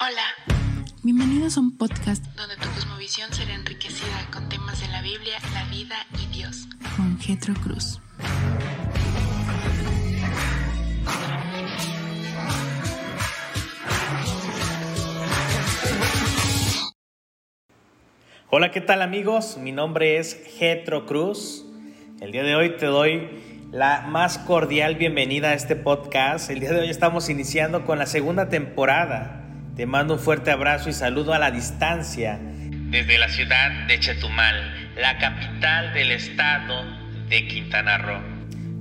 Hola. Bienvenidos a un podcast donde tu cosmovisión será enriquecida con temas de la Biblia, la vida y Dios. Con Getro Cruz. Hola, ¿qué tal amigos? Mi nombre es Getro Cruz. El día de hoy te doy la más cordial bienvenida a este podcast. El día de hoy estamos iniciando con la segunda temporada. Te mando un fuerte abrazo y saludo a la distancia desde la ciudad de Chetumal, la capital del estado de Quintana Roo.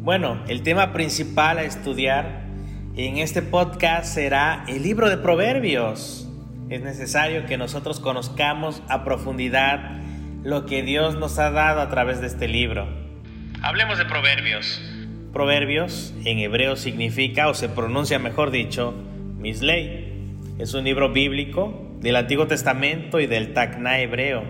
Bueno, el tema principal a estudiar en este podcast será el libro de Proverbios. Es necesario que nosotros conozcamos a profundidad lo que Dios nos ha dado a través de este libro. Hablemos de proverbios. Proverbios en hebreo significa, o se pronuncia mejor dicho, misley. Es un libro bíblico del Antiguo Testamento y del Tacna hebreo,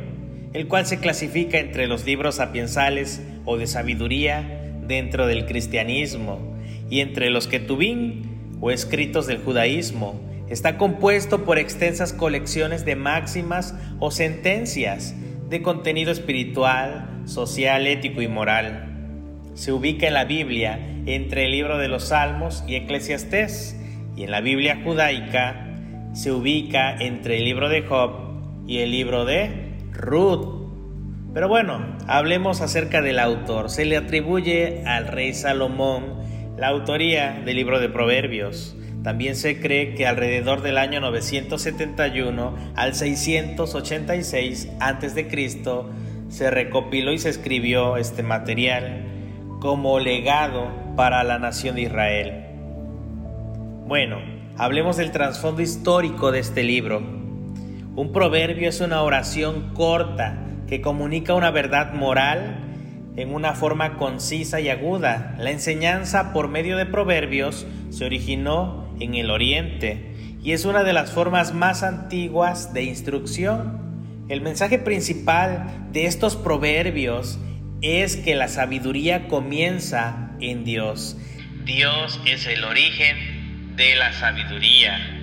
el cual se clasifica entre los libros sapiensales o de sabiduría dentro del cristianismo y entre los ketubín o escritos del judaísmo. Está compuesto por extensas colecciones de máximas o sentencias de contenido espiritual, social, ético y moral se ubica en la Biblia entre el libro de los Salmos y Eclesiastés, y en la Biblia judaica se ubica entre el libro de Job y el libro de Ruth. Pero bueno, hablemos acerca del autor. Se le atribuye al rey Salomón la autoría del libro de Proverbios. También se cree que alrededor del año 971 al 686 a.C. se recopiló y se escribió este material como legado para la nación de Israel. Bueno, hablemos del trasfondo histórico de este libro. Un proverbio es una oración corta que comunica una verdad moral en una forma concisa y aguda. La enseñanza por medio de proverbios se originó en el Oriente y es una de las formas más antiguas de instrucción. El mensaje principal de estos proverbios es que la sabiduría comienza en Dios. Dios es el origen de la sabiduría.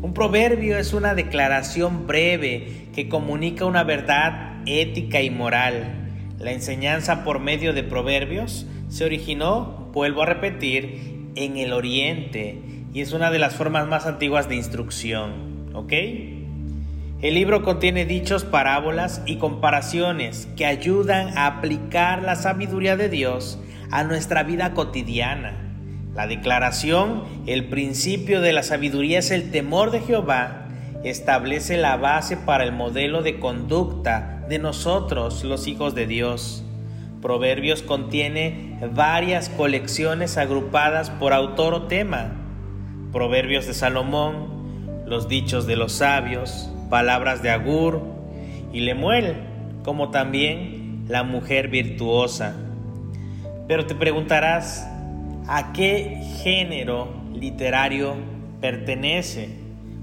Un proverbio es una declaración breve que comunica una verdad ética y moral. La enseñanza por medio de proverbios se originó, vuelvo a repetir, en el oriente es una de las formas más antiguas de instrucción. ¿Ok? El libro contiene dichos, parábolas y comparaciones que ayudan a aplicar la sabiduría de Dios a nuestra vida cotidiana. La declaración, el principio de la sabiduría es el temor de Jehová, establece la base para el modelo de conducta de nosotros, los hijos de Dios. Proverbios contiene varias colecciones agrupadas por autor o tema. Proverbios de Salomón, los dichos de los sabios, palabras de Agur y Lemuel, como también la mujer virtuosa. Pero te preguntarás, ¿a qué género literario pertenece?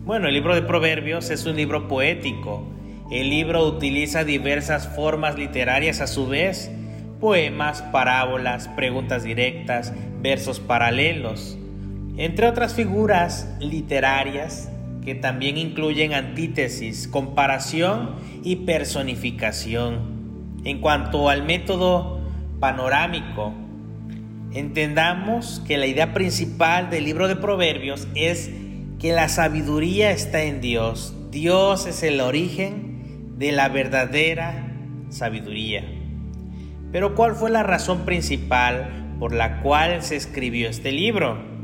Bueno, el libro de Proverbios es un libro poético. El libro utiliza diversas formas literarias a su vez, poemas, parábolas, preguntas directas, versos paralelos, entre otras figuras literarias que también incluyen antítesis, comparación y personificación. En cuanto al método panorámico, entendamos que la idea principal del libro de Proverbios es que la sabiduría está en Dios. Dios es el origen de la verdadera sabiduría. Pero ¿cuál fue la razón principal por la cual se escribió este libro?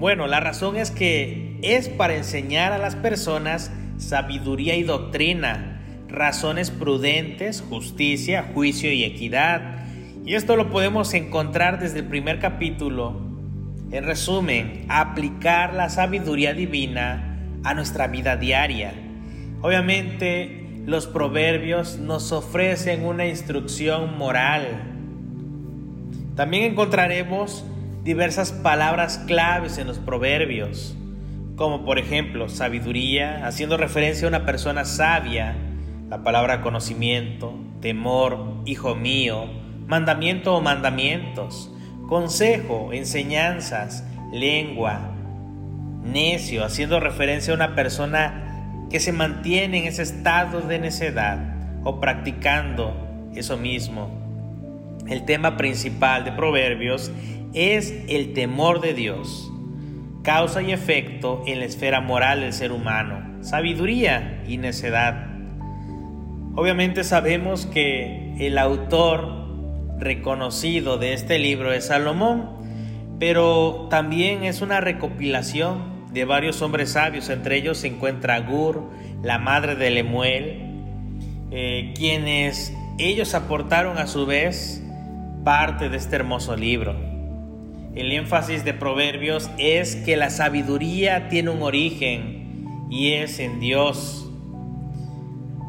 Bueno, la razón es que es para enseñar a las personas sabiduría y doctrina, razones prudentes, justicia, juicio y equidad. Y esto lo podemos encontrar desde el primer capítulo. En resumen, aplicar la sabiduría divina a nuestra vida diaria. Obviamente, los proverbios nos ofrecen una instrucción moral. También encontraremos diversas palabras claves en los proverbios, como por ejemplo sabiduría, haciendo referencia a una persona sabia, la palabra conocimiento, temor, hijo mío, mandamiento o mandamientos, consejo, enseñanzas, lengua, necio, haciendo referencia a una persona que se mantiene en ese estado de necedad o practicando eso mismo. El tema principal de Proverbios es el temor de Dios causa y efecto en la esfera moral del ser humano, sabiduría y necedad. Obviamente sabemos que el autor reconocido de este libro es Salomón, pero también es una recopilación de varios hombres sabios, entre ellos se encuentra Gur, la madre de Lemuel, eh, quienes ellos aportaron a su vez parte de este hermoso libro. El énfasis de Proverbios es que la sabiduría tiene un origen y es en Dios.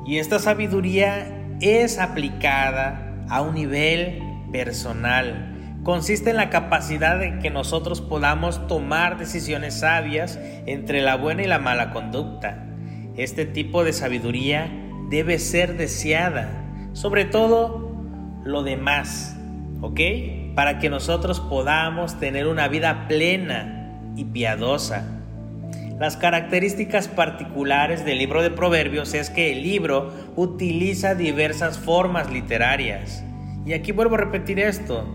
Y esta sabiduría es aplicada a un nivel personal. Consiste en la capacidad de que nosotros podamos tomar decisiones sabias entre la buena y la mala conducta. Este tipo de sabiduría debe ser deseada, sobre todo lo demás, ¿ok? Para que nosotros podamos tener una vida plena y piadosa. Las características particulares del libro de Proverbios es que el libro utiliza diversas formas literarias. Y aquí vuelvo a repetir esto.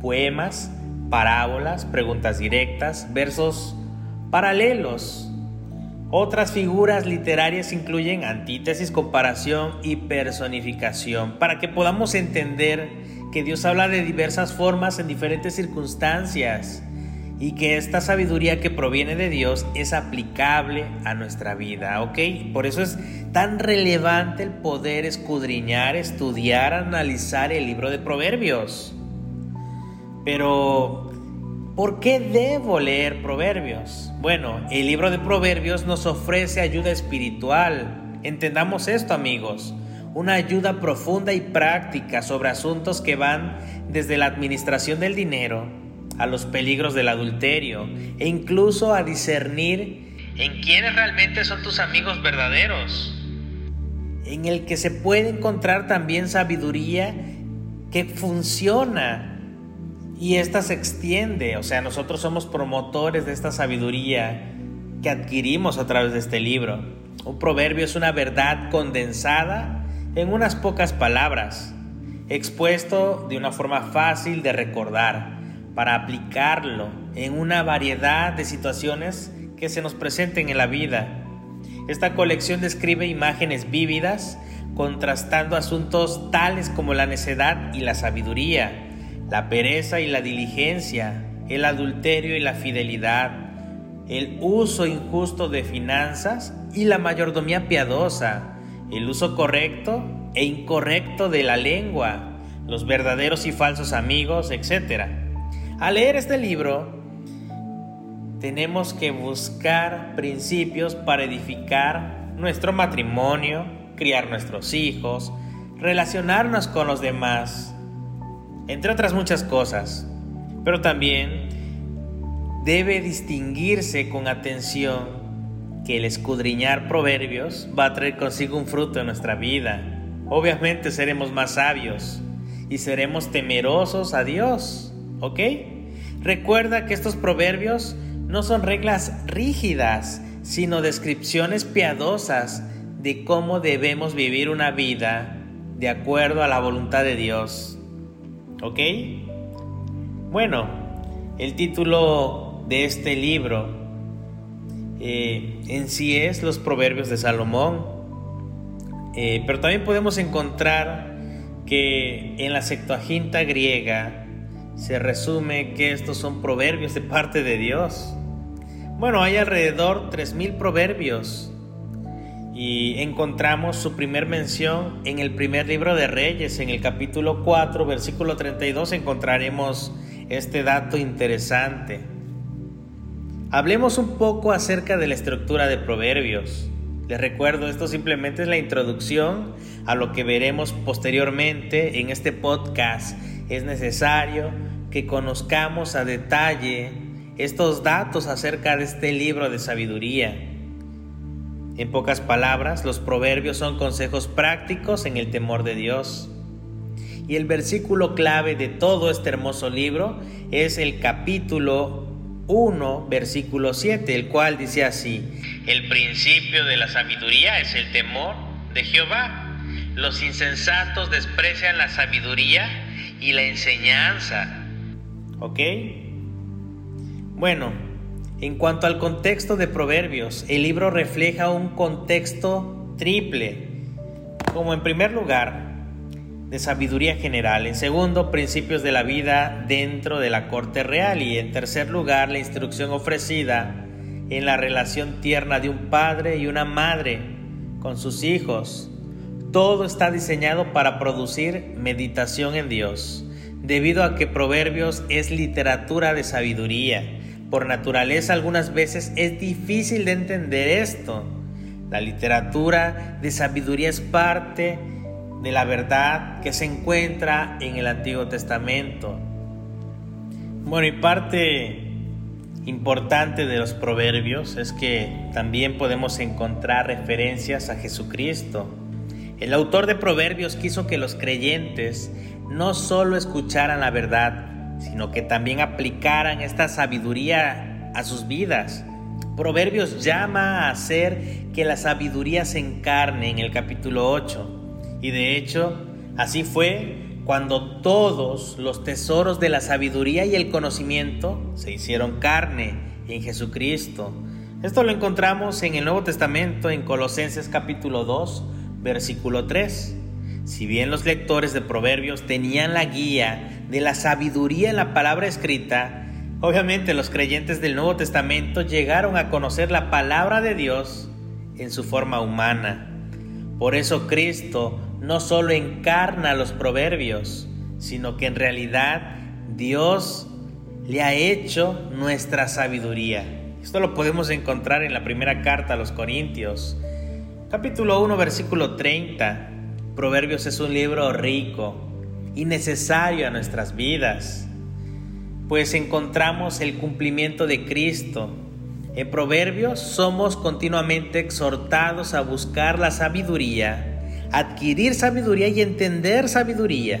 Poemas, parábolas, preguntas directas, versos paralelos. Otras figuras literarias incluyen antítesis, comparación y personificación para que podamos entender que Dios habla de diversas formas en diferentes circunstancias y que esta sabiduría que proviene de Dios es aplicable a nuestra vida, ¿ok? Por eso es tan relevante el poder escudriñar, estudiar, analizar el libro de Proverbios. Pero, ¿por qué debo leer Proverbios? Bueno, el libro de Proverbios nos ofrece ayuda espiritual. Entendamos esto, amigos una ayuda profunda y práctica sobre asuntos que van desde la administración del dinero a los peligros del adulterio e incluso a discernir en quiénes realmente son tus amigos verdaderos, en el que se puede encontrar también sabiduría que funciona y esta se extiende, o sea, nosotros somos promotores de esta sabiduría que adquirimos a través de este libro. Un proverbio es una verdad condensada en unas pocas palabras, expuesto de una forma fácil de recordar, para aplicarlo en una variedad de situaciones que se nos presenten en la vida. Esta colección describe imágenes vívidas, contrastando asuntos tales como la necedad y la sabiduría, la pereza y la diligencia, el adulterio y la fidelidad, el uso injusto de finanzas y la mayordomía piadosa, el uso correcto e incorrecto de la lengua, los verdaderos y falsos amigos, etc. Al leer este libro, tenemos que buscar principios para edificar nuestro matrimonio, criar nuestros hijos, relacionarnos con los demás, entre otras muchas cosas. Pero también debe distinguirse con atención que el escudriñar proverbios va a traer consigo un fruto en nuestra vida. Obviamente seremos más sabios y seremos temerosos a Dios, ¿ok? Recuerda que estos proverbios no son reglas rígidas, sino descripciones piadosas de cómo debemos vivir una vida de acuerdo a la voluntad de Dios. ¿Ok? Bueno, el título de este libro eh, en sí es los proverbios de Salomón. Eh, pero también podemos encontrar que en la Septuaginta griega se resume que estos son proverbios de parte de Dios. Bueno, hay alrededor 3.000 proverbios y encontramos su primer mención en el primer libro de Reyes, en el capítulo 4, versículo 32, encontraremos este dato interesante. Hablemos un poco acerca de la estructura de Proverbios. Les recuerdo, esto simplemente es la introducción a lo que veremos posteriormente en este podcast. Es necesario que conozcamos a detalle estos datos acerca de este libro de sabiduría. En pocas palabras, los proverbios son consejos prácticos en el temor de Dios. Y el versículo clave de todo este hermoso libro es el capítulo 1, versículo 7, el cual dice así, el principio de la sabiduría es el temor de Jehová. Los insensatos desprecian la sabiduría y la enseñanza. ¿Ok? Bueno, en cuanto al contexto de Proverbios, el libro refleja un contexto triple, como en primer lugar, de sabiduría general, en segundo, principios de la vida dentro de la corte real y en tercer lugar, la instrucción ofrecida en la relación tierna de un padre y una madre con sus hijos. Todo está diseñado para producir meditación en Dios, debido a que Proverbios es literatura de sabiduría. Por naturaleza algunas veces es difícil de entender esto. La literatura de sabiduría es parte de la verdad que se encuentra en el Antiguo Testamento. Bueno, y parte importante de los proverbios es que también podemos encontrar referencias a Jesucristo. El autor de proverbios quiso que los creyentes no solo escucharan la verdad, sino que también aplicaran esta sabiduría a sus vidas. Proverbios llama a hacer que la sabiduría se encarne en el capítulo 8. Y de hecho, así fue cuando todos los tesoros de la sabiduría y el conocimiento se hicieron carne en Jesucristo. Esto lo encontramos en el Nuevo Testamento, en Colosenses capítulo 2, versículo 3. Si bien los lectores de Proverbios tenían la guía de la sabiduría en la palabra escrita, obviamente los creyentes del Nuevo Testamento llegaron a conocer la palabra de Dios en su forma humana. Por eso Cristo no solo encarna los proverbios, sino que en realidad Dios le ha hecho nuestra sabiduría. Esto lo podemos encontrar en la primera carta a los Corintios, capítulo 1, versículo 30. Proverbios es un libro rico y necesario a nuestras vidas, pues encontramos el cumplimiento de Cristo. En Proverbios somos continuamente exhortados a buscar la sabiduría adquirir sabiduría y entender sabiduría.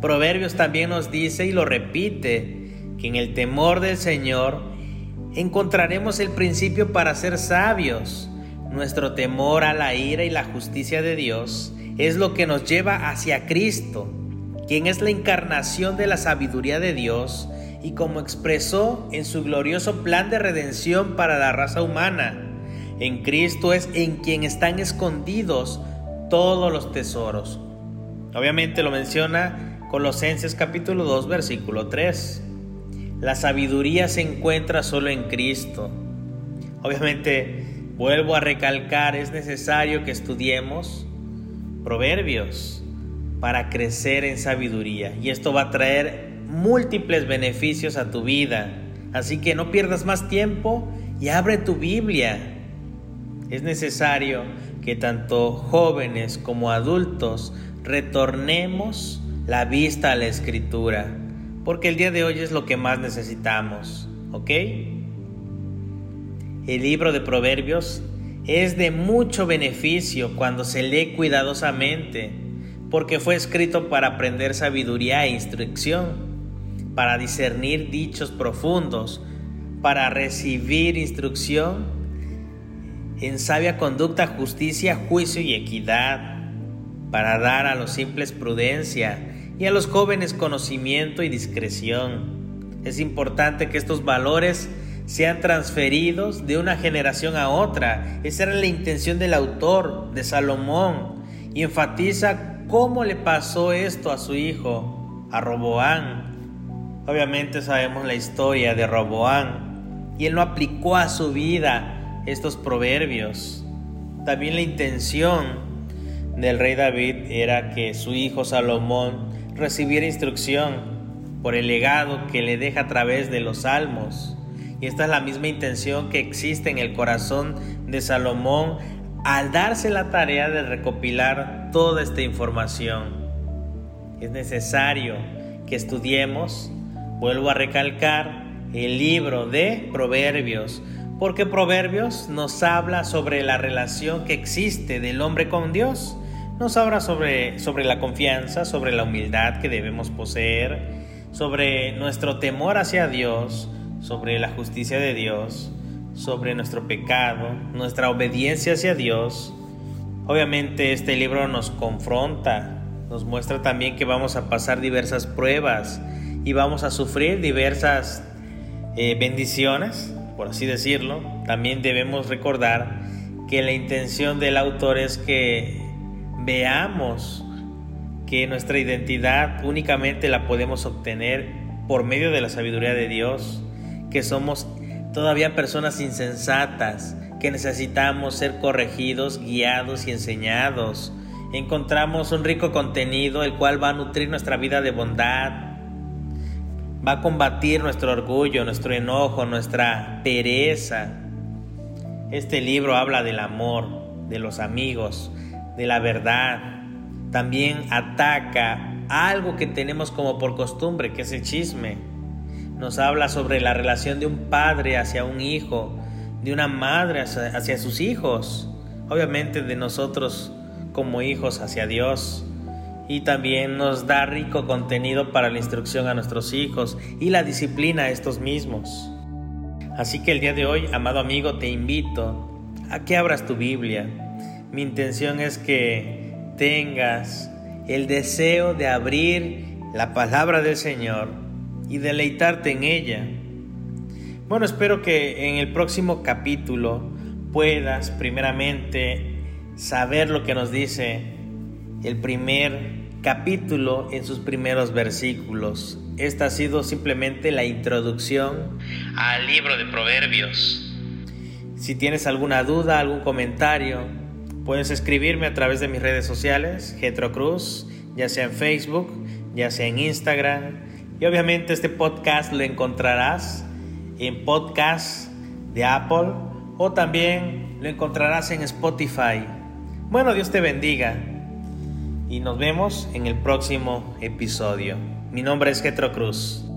Proverbios también nos dice y lo repite, que en el temor del Señor encontraremos el principio para ser sabios. Nuestro temor a la ira y la justicia de Dios es lo que nos lleva hacia Cristo, quien es la encarnación de la sabiduría de Dios y como expresó en su glorioso plan de redención para la raza humana. En Cristo es en quien están escondidos todos los tesoros. Obviamente lo menciona Colosenses capítulo 2 versículo 3. La sabiduría se encuentra solo en Cristo. Obviamente, vuelvo a recalcar, es necesario que estudiemos proverbios para crecer en sabiduría. Y esto va a traer múltiples beneficios a tu vida. Así que no pierdas más tiempo y abre tu Biblia. Es necesario que tanto jóvenes como adultos retornemos la vista a la escritura, porque el día de hoy es lo que más necesitamos, ¿ok? El libro de Proverbios es de mucho beneficio cuando se lee cuidadosamente, porque fue escrito para aprender sabiduría e instrucción, para discernir dichos profundos, para recibir instrucción en sabia conducta, justicia, juicio y equidad, para dar a los simples prudencia y a los jóvenes conocimiento y discreción. Es importante que estos valores sean transferidos de una generación a otra. Esa era la intención del autor de Salomón y enfatiza cómo le pasó esto a su hijo, a Roboán. Obviamente sabemos la historia de Roboán y él no aplicó a su vida estos proverbios. También la intención del rey David era que su hijo Salomón recibiera instrucción por el legado que le deja a través de los salmos. Y esta es la misma intención que existe en el corazón de Salomón al darse la tarea de recopilar toda esta información. Es necesario que estudiemos, vuelvo a recalcar, el libro de Proverbios, porque Proverbios nos habla sobre la relación que existe del hombre con Dios. Nos habla sobre, sobre la confianza, sobre la humildad que debemos poseer, sobre nuestro temor hacia Dios, sobre la justicia de Dios, sobre nuestro pecado, nuestra obediencia hacia Dios. Obviamente este libro nos confronta, nos muestra también que vamos a pasar diversas pruebas y vamos a sufrir diversas eh, bendiciones, por así decirlo. También debemos recordar que la intención del autor es que veamos que nuestra identidad únicamente la podemos obtener por medio de la sabiduría de Dios, que somos todavía personas insensatas, que necesitamos ser corregidos, guiados y enseñados. Encontramos un rico contenido el cual va a nutrir nuestra vida de bondad, va a combatir nuestro orgullo, nuestro enojo, nuestra pereza. Este libro habla del amor, de los amigos, de la verdad. También ataca algo que tenemos como por costumbre, que es el chisme nos habla sobre la relación de un padre hacia un hijo, de una madre hacia, sus hijos, obviamente de nosotros como hijos hacia Dios. Y también nos da rico contenido para la instrucción a nuestros hijos y la disciplina a estos mismos. Así que el día de hoy, amado amigo, te invito a que abras tu Biblia. Mi intención es que tengas el deseo de abrir la palabra del Señor y deleitarte en ella. Bueno, espero que en el próximo capítulo puedas primeramente saber lo que nos dice el primer capítulo en sus primeros versículos. Esta ha sido simplemente la introducción al libro de Proverbios. Si tienes alguna duda, algún comentario, puedes escribirme a través de mis redes sociales, Getro Cruz, ya sea en Facebook, ya sea en Instagram, y obviamente este podcast lo encontrarás en podcast de Apple o también lo encontrarás en Spotify. Bueno, Dios te bendiga y nos vemos en el próximo episodio. Mi nombre es Getro Cruz.